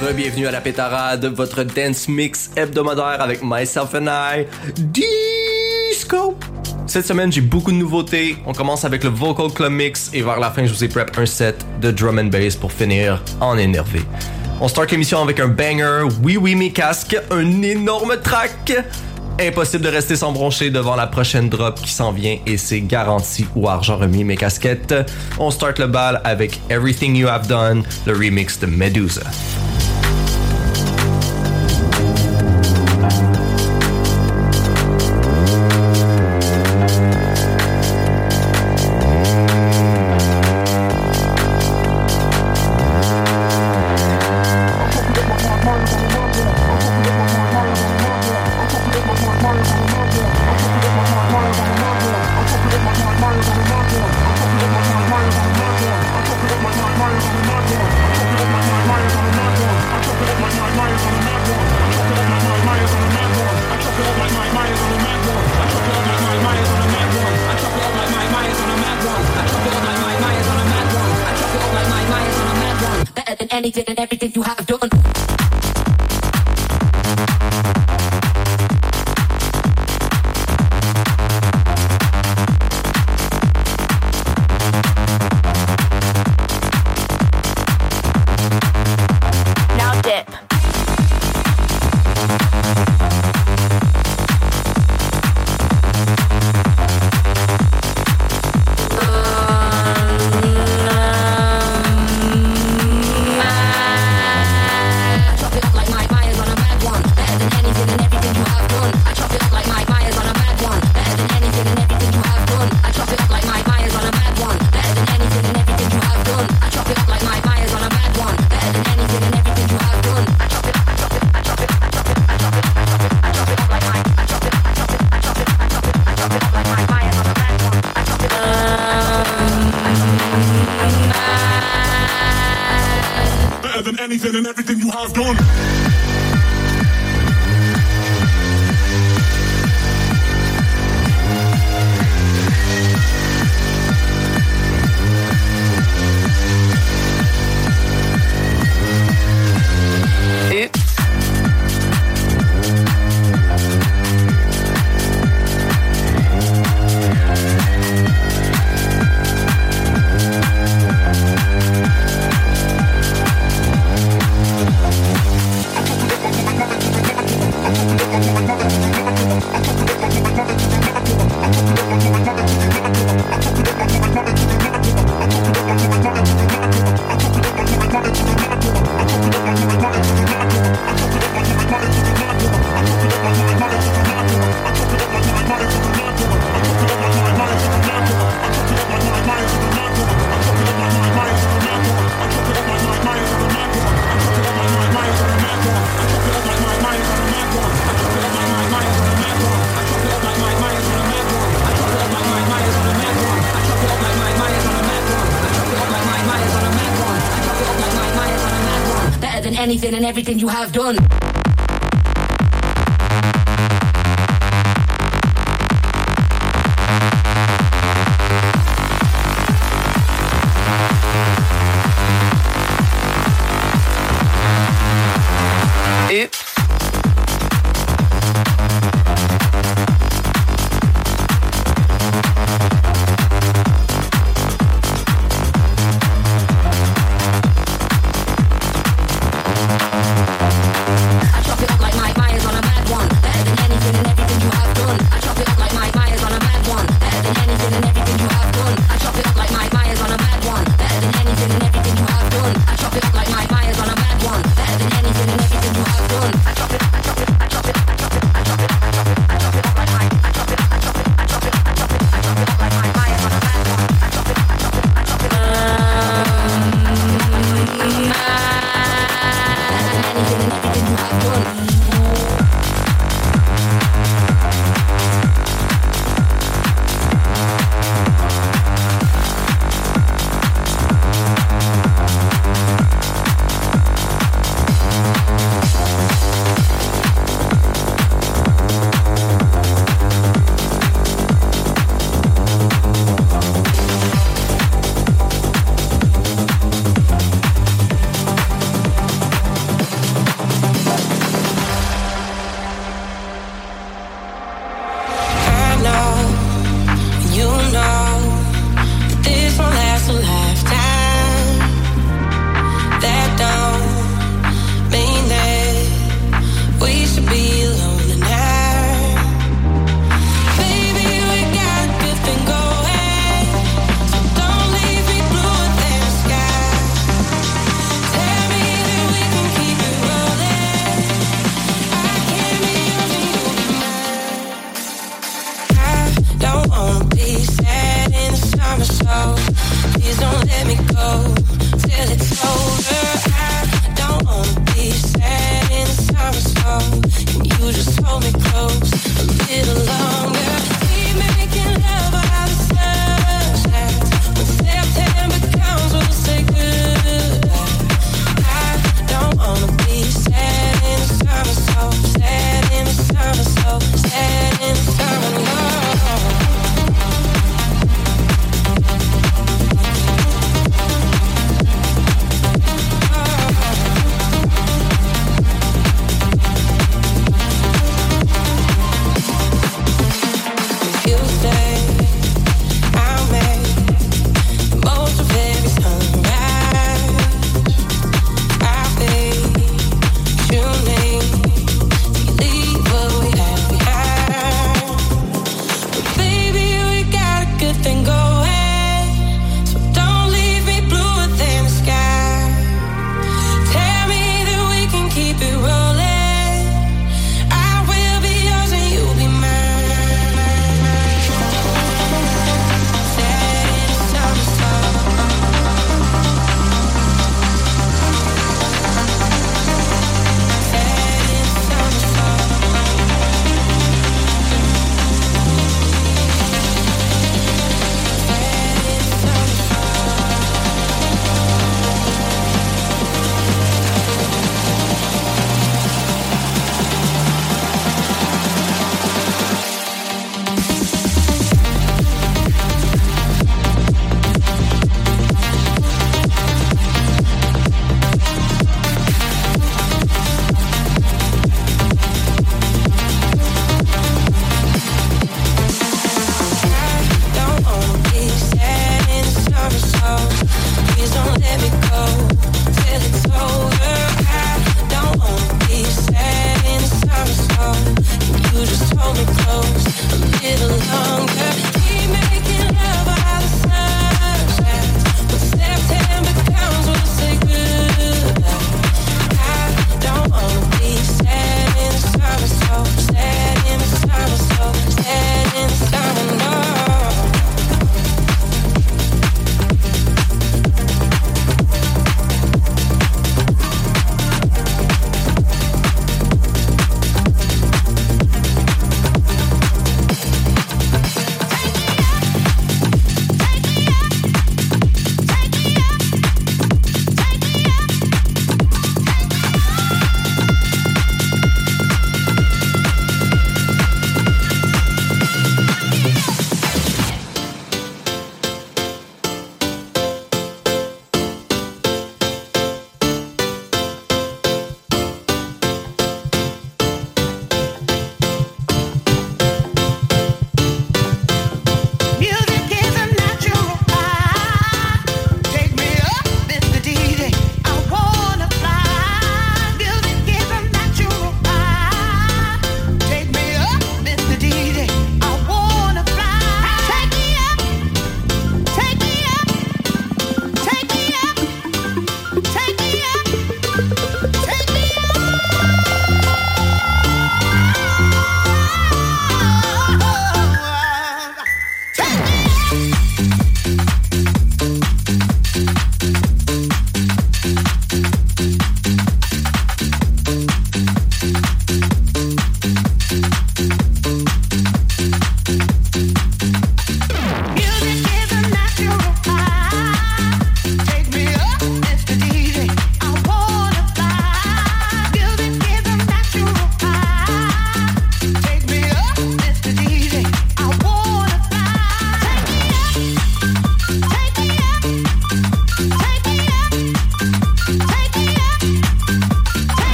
Bienvenue à la pétarade, votre dance mix hebdomadaire avec Myself and I, Disco. Cette semaine, j'ai beaucoup de nouveautés. On commence avec le Vocal Club Mix et vers la fin, je vous ai prep un set de drum and bass pour finir en énervé. On start l'émission avec un banger, Oui Oui Mes Casques, un énorme track. Impossible de rester sans broncher devant la prochaine drop qui s'en vient et c'est garanti ou argent remis mes casquettes. On start le bal avec Everything You Have Done, le remix de Medusa. And everything you have done.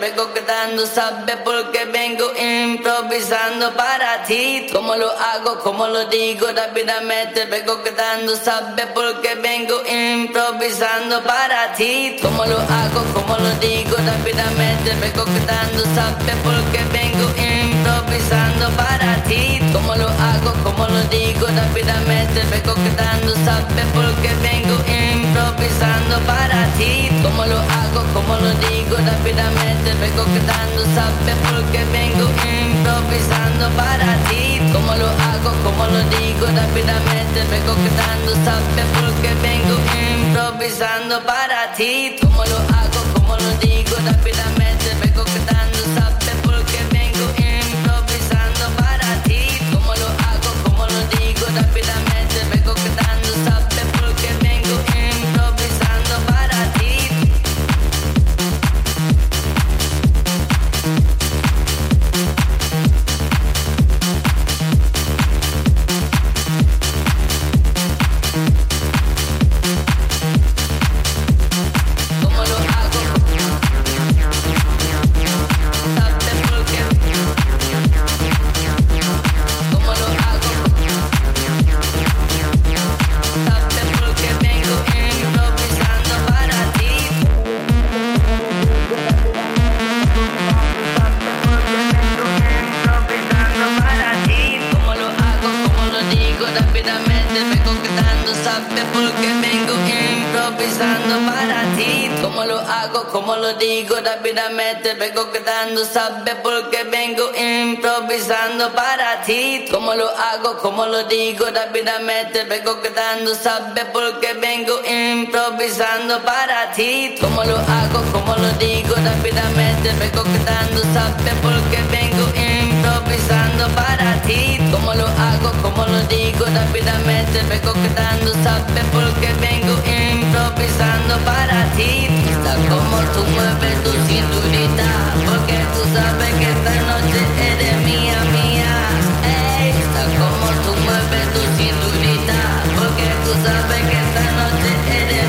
Vengo quedando, sabes porque vengo improvisando para ti. Como lo hago, como lo digo rápidamente, vengo quedando, sabes porque vengo improvisando para ti. Como lo hago, como lo digo rápidamente, vengo quedando, sabes porque vengo improvisando para ti. Como lo hago, como lo digo rápidamente, vengo quedando, sabes porque vengo improvisando para ti. Como lo hago, como lo digo rápidamente, vengo quedando, sabes porque vengo improvisando para ti. Como lo hago, como lo digo rápidamente, vengo quedando, sabes porque vengo improvisando para ti. Como lo hago, como lo digo rápidamente, digo rápidamente, vengo quedando, sabes por qué vengo improvisando para ti. Como lo hago, como lo digo rápidamente, vengo quedando, sabes por qué vengo improvisando para ti. Como lo hago, como lo digo rápidamente, vengo quedando, sabes por qué vengo hago, como lo digo rápidamente, vengo quedando, sabes por qué vengo improvisando para ti. Está como tú mueves tu cinturita, porque tú sabes que esta noche eres mía, mía. Está como tú mueves tu cinturita, porque tú sabes que esta noche eres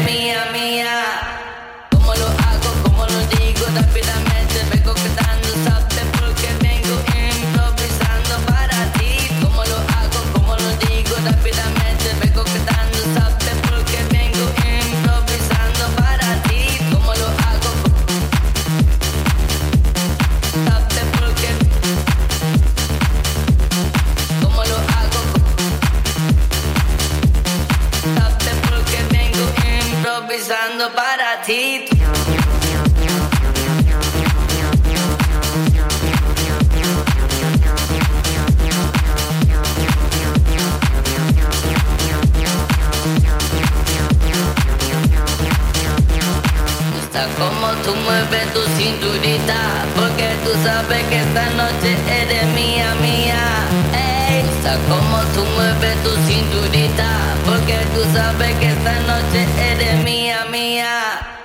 para ti. como tú mueves tu cinturita Porque tú sabes que esta noche eres mía, mía gusta como tú mueves tu cinturita Porque tú sabes que esta noche eres mía, mía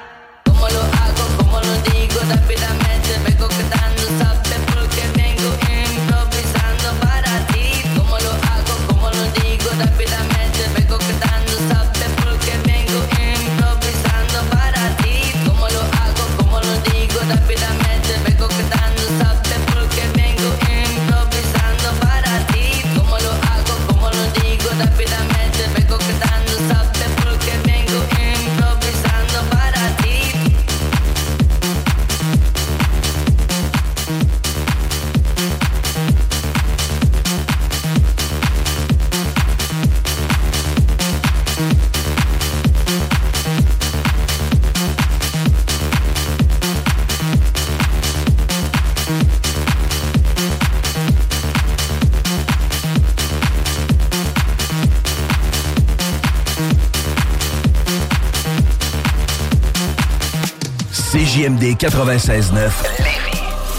CJMD 96.9.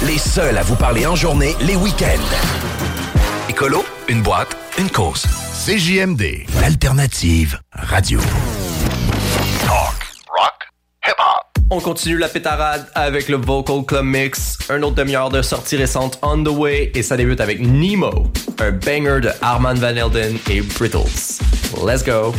Les seuls à vous parler en journée, les week-ends. Écolo, une boîte, une cause. CJMD, l'alternative radio. Talk, rock, hip-hop. On continue la pétarade avec le Vocal Club Mix, un autre demi-heure de sortie récente on the way et ça débute avec Nemo, un banger de Armand Van Helden et Brittles. Let's go!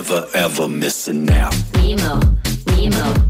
never ever miss a nap. Nemo, Nemo.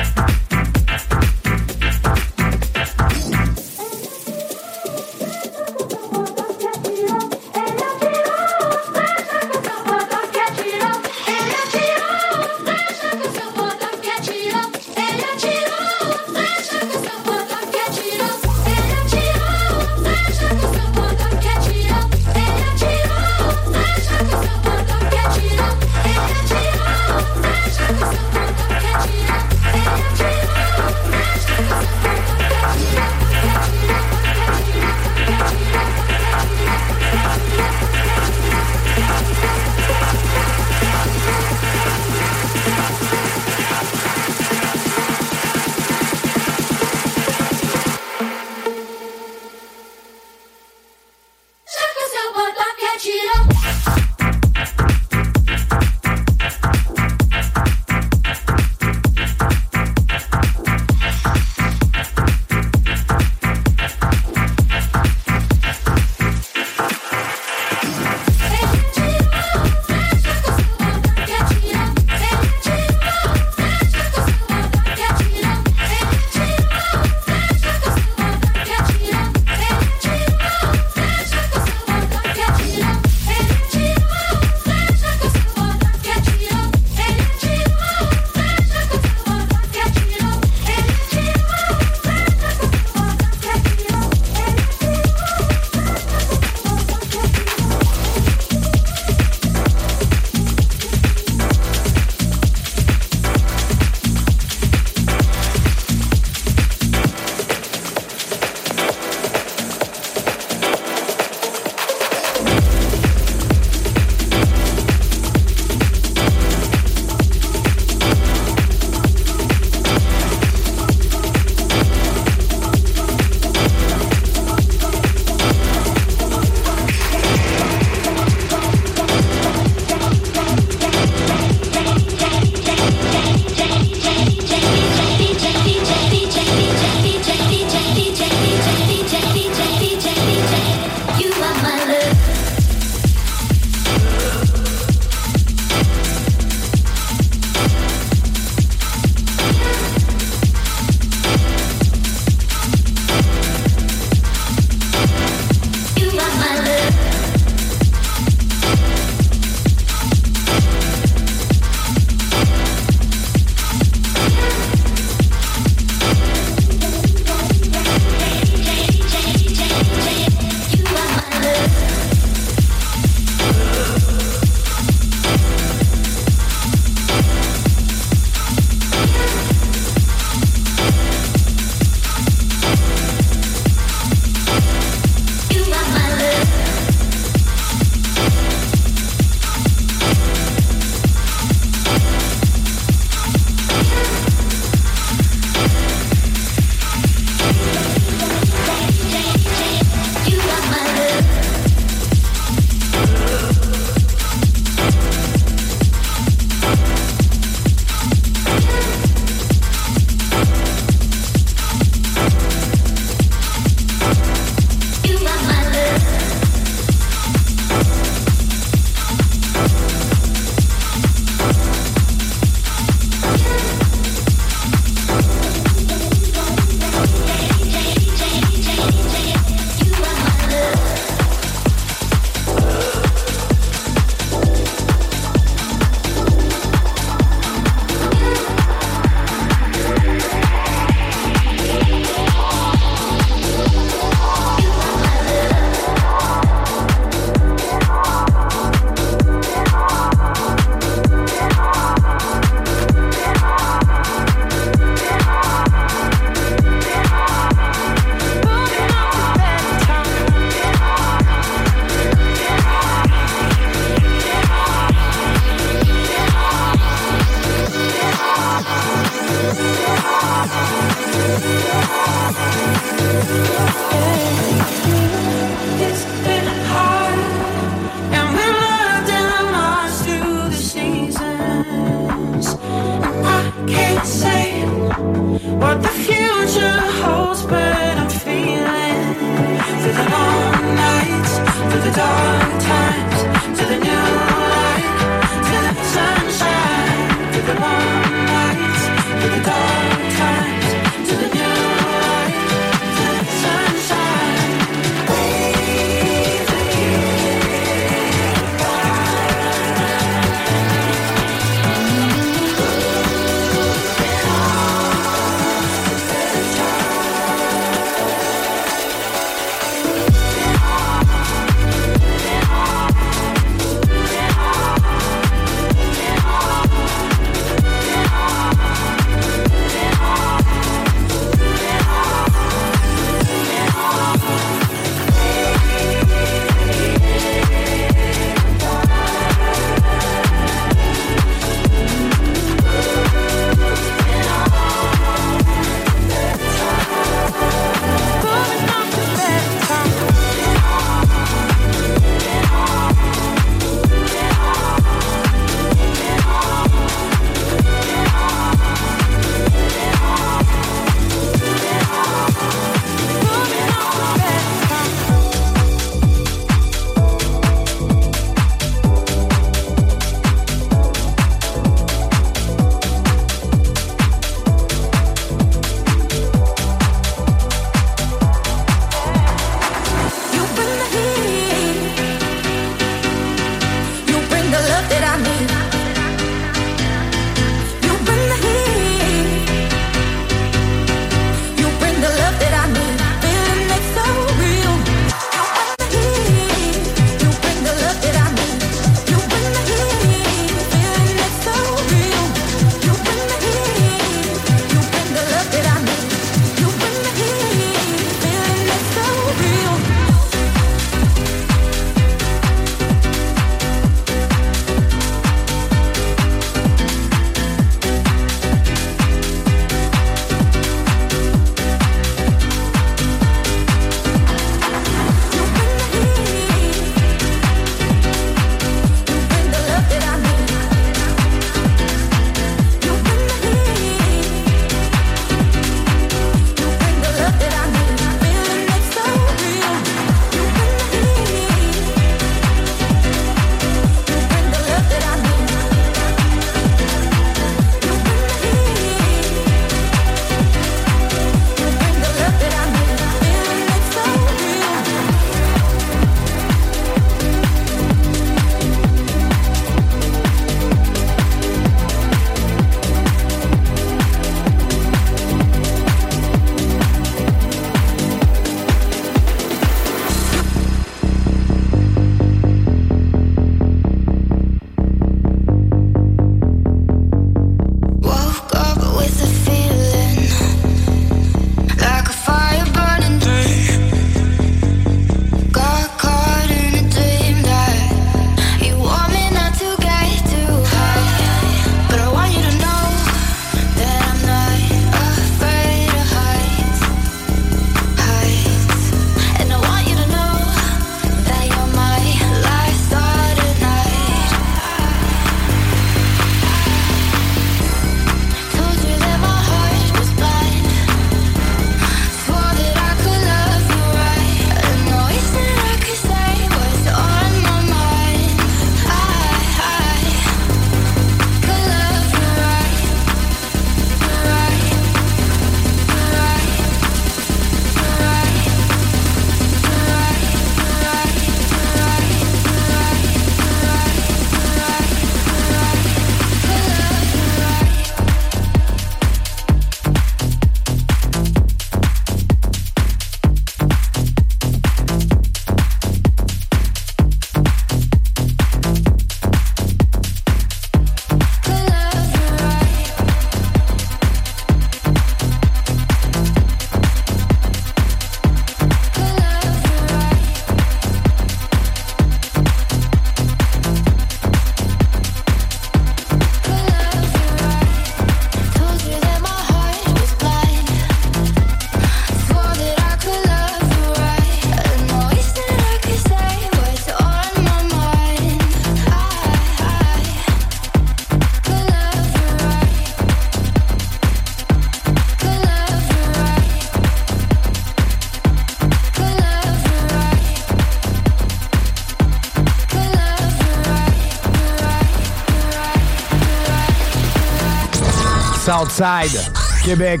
Southside, Québec.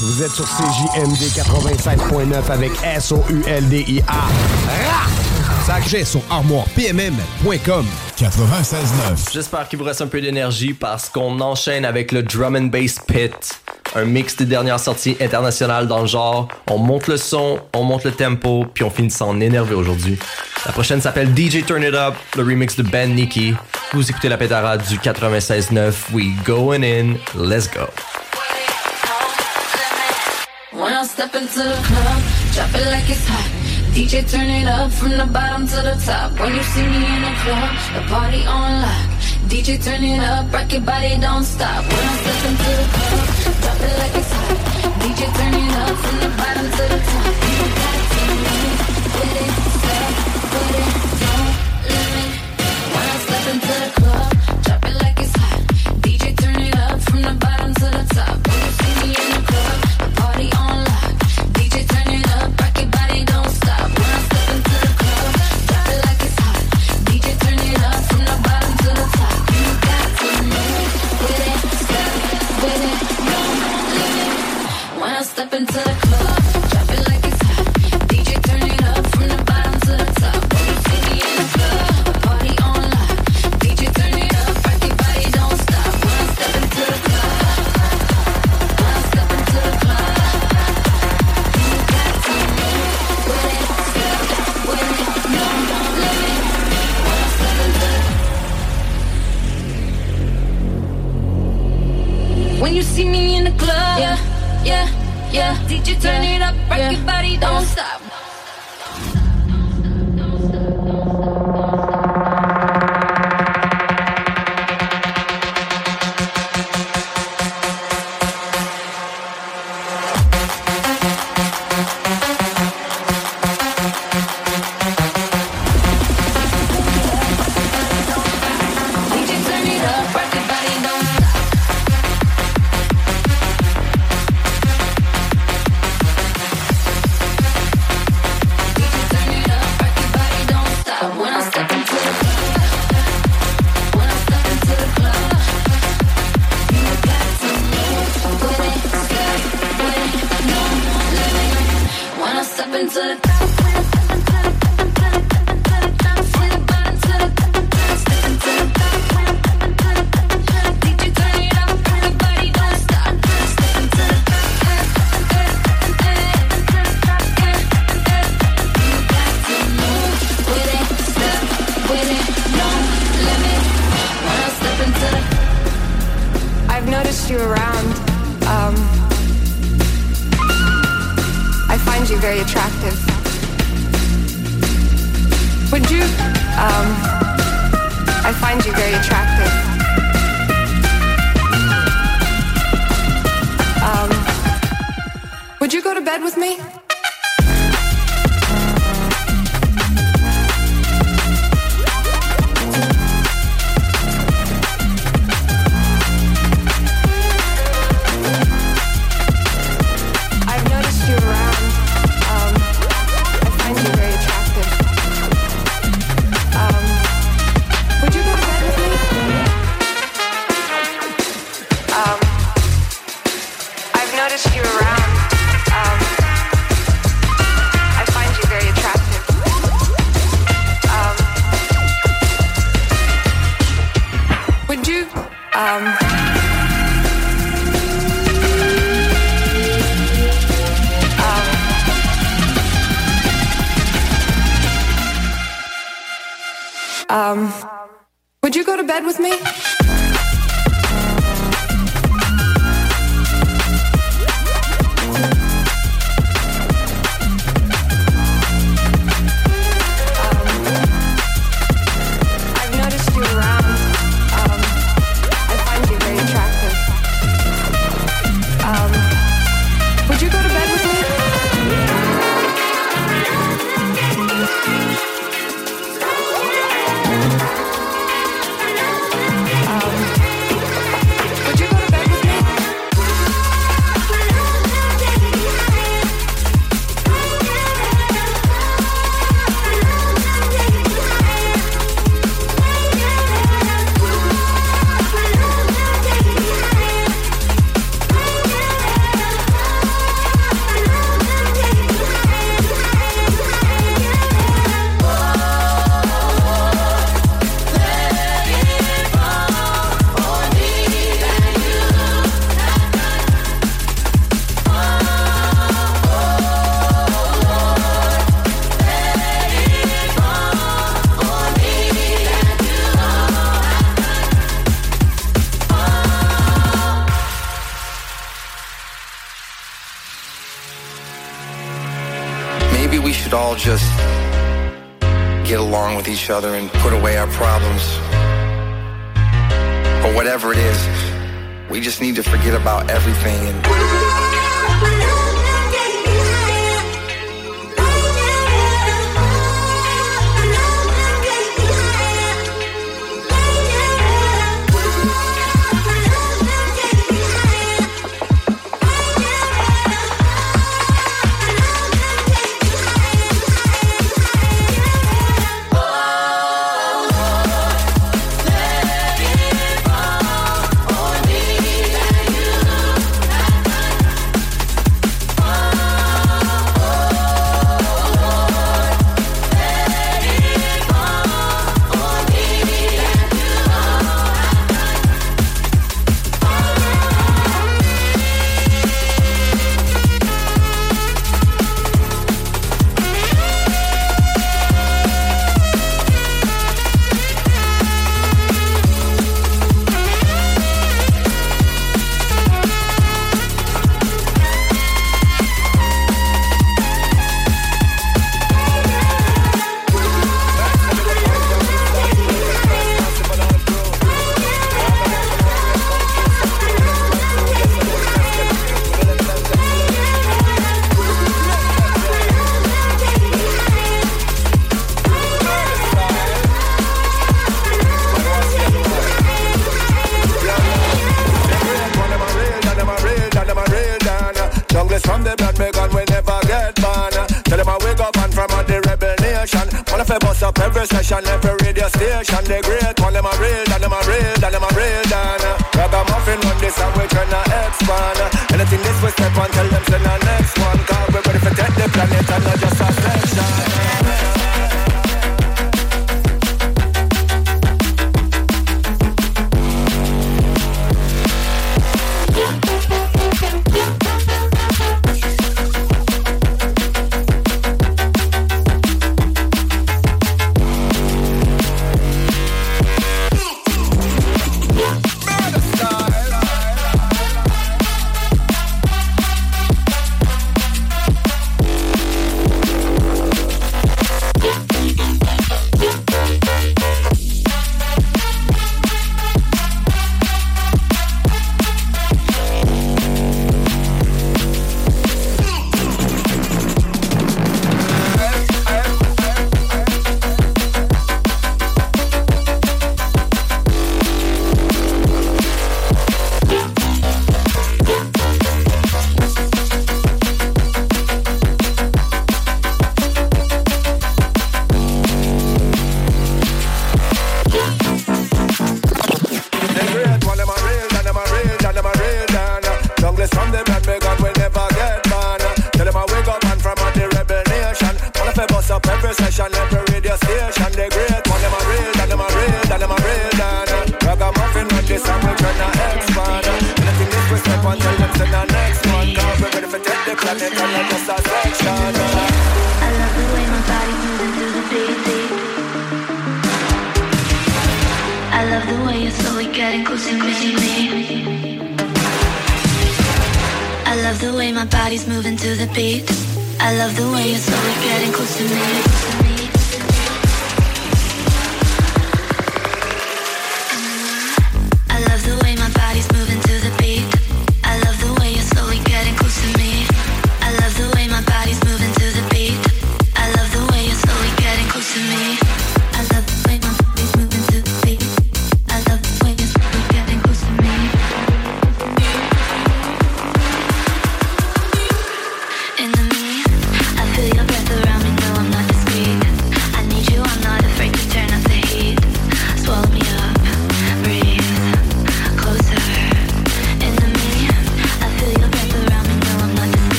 Vous êtes sur CJMD 96.9 avec S-O-U-L-D-I-A. Sachez sur armoirepmm.com 96.9. J'espère qu'il vous reste un peu d'énergie parce qu'on enchaîne avec le Drum and Bass Pit. Un mix des dernières sorties internationales dans le genre. On monte le son, on monte le tempo, puis on finit sans énerver aujourd'hui. La prochaine s'appelle DJ Turn It Up, le remix de Ben Nicky. Vous écoutez la pétarade du 96.9. We going in. Let's go. When I step into the club, drop it like it's hot. DJ turn it up from the bottom to the top. When you see me in the club, the party on lock. DJ turn it up, rock your body, don't stop. When I step into the club, drop it like it's hot. DJ turn it up from the bottom to the top. Drop it like it's hot. DJ turn it up from the bottom to the top. DJ turn it up, rock your body, don't stop. Each other and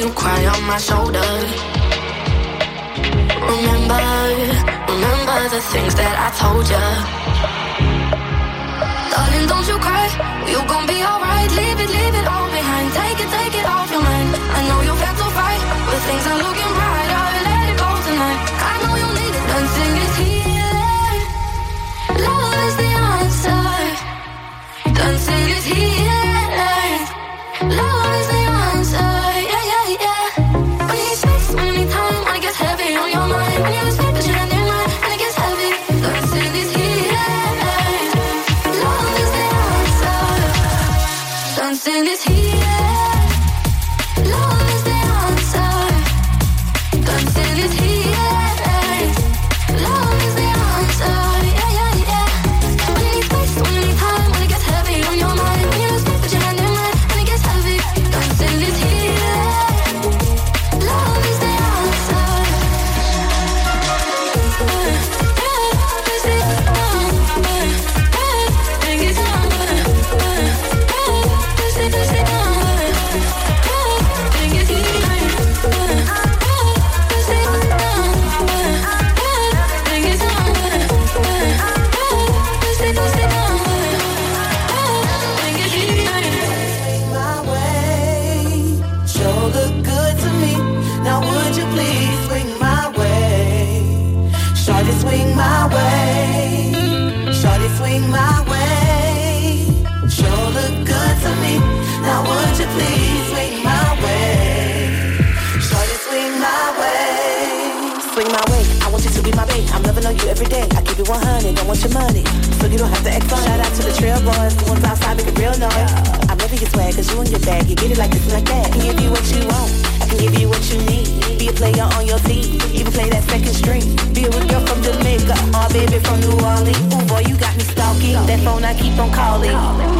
you cry on my shoulder. Remember, remember the things that I told you. Darling, don't you cry, you gon' be alright. Leave it, leave it all behind. Take it, take it off your mind. I know you've had to fight, but things are looking brighter. Let it go tonight. I know you need it, dancing is healing. Love is the answer. Dancing is healing. 100, don't want your money, so you don't have to act funny. Shout out to the trail boys, the ones outside making real noise. I'm loving your swag, cause you in your bag, you get it like this and like that. I can give you what you want, I can give you what you need. Be a player on your team, even play that second string. Be a girl from Jamaica, or baby from New Orleans. Ooh boy, you got me stalking, that phone I keep on calling.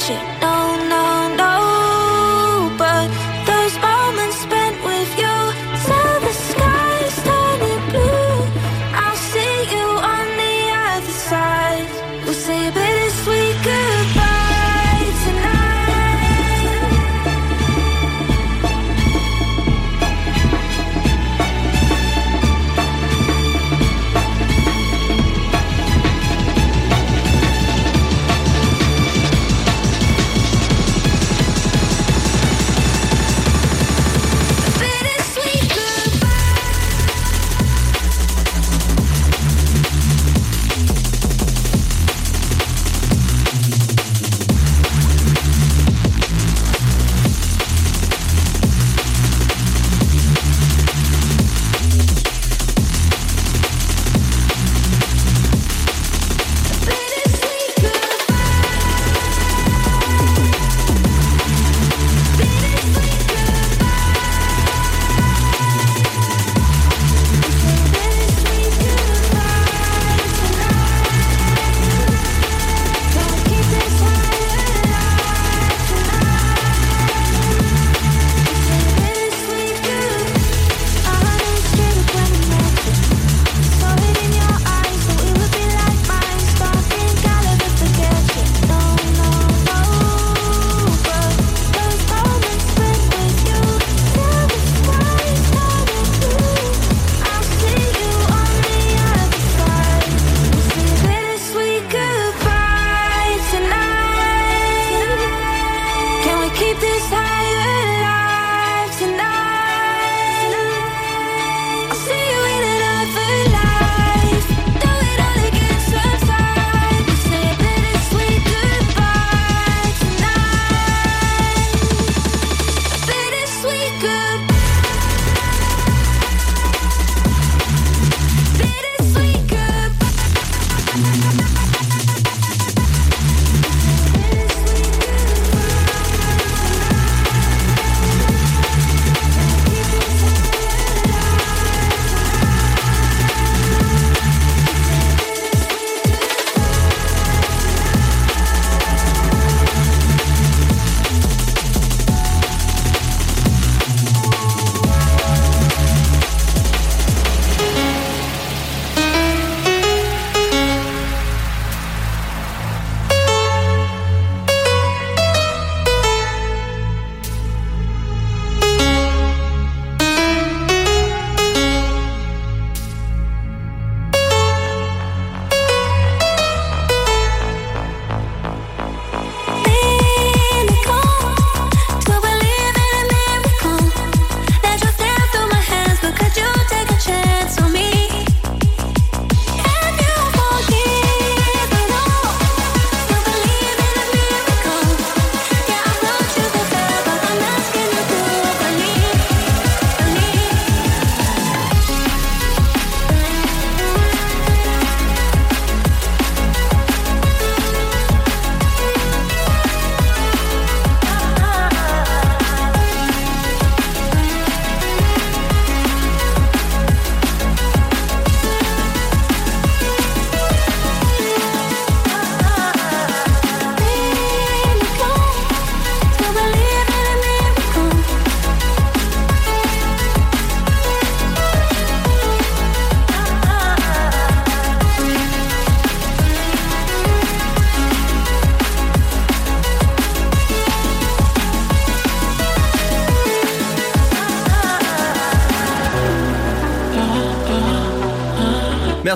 是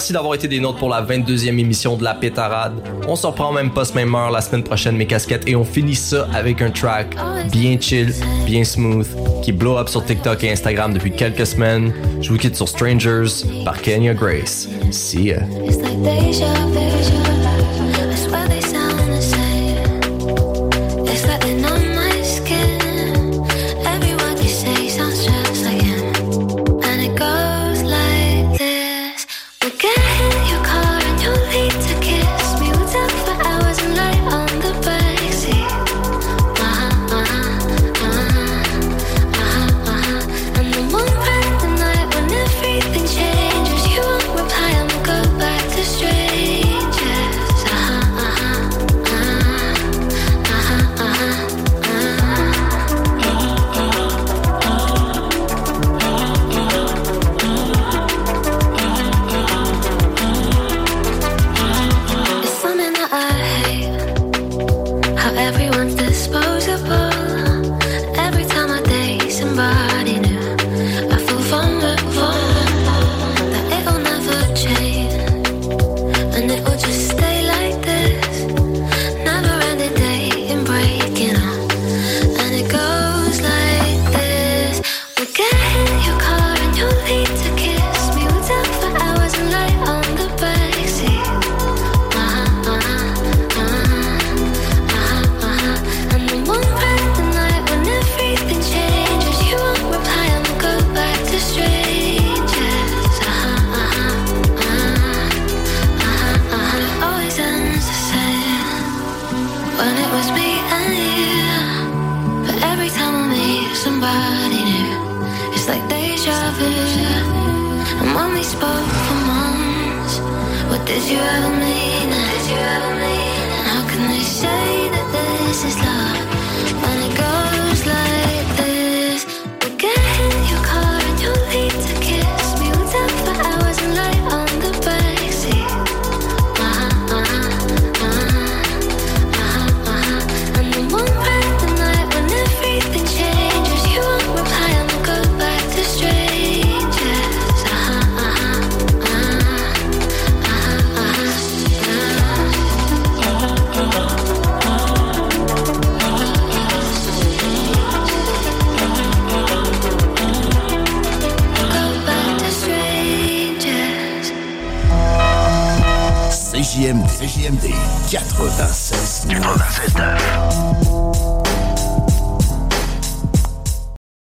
Merci d'avoir été des nôtres pour la 22e émission de La Pétarade. On se reprend même poste, même heure la semaine prochaine, mes casquettes, et on finit ça avec un track bien chill, bien smooth, qui blow up sur TikTok et Instagram depuis quelques semaines. Je vous quitte sur Strangers par Kenya Grace. See ya.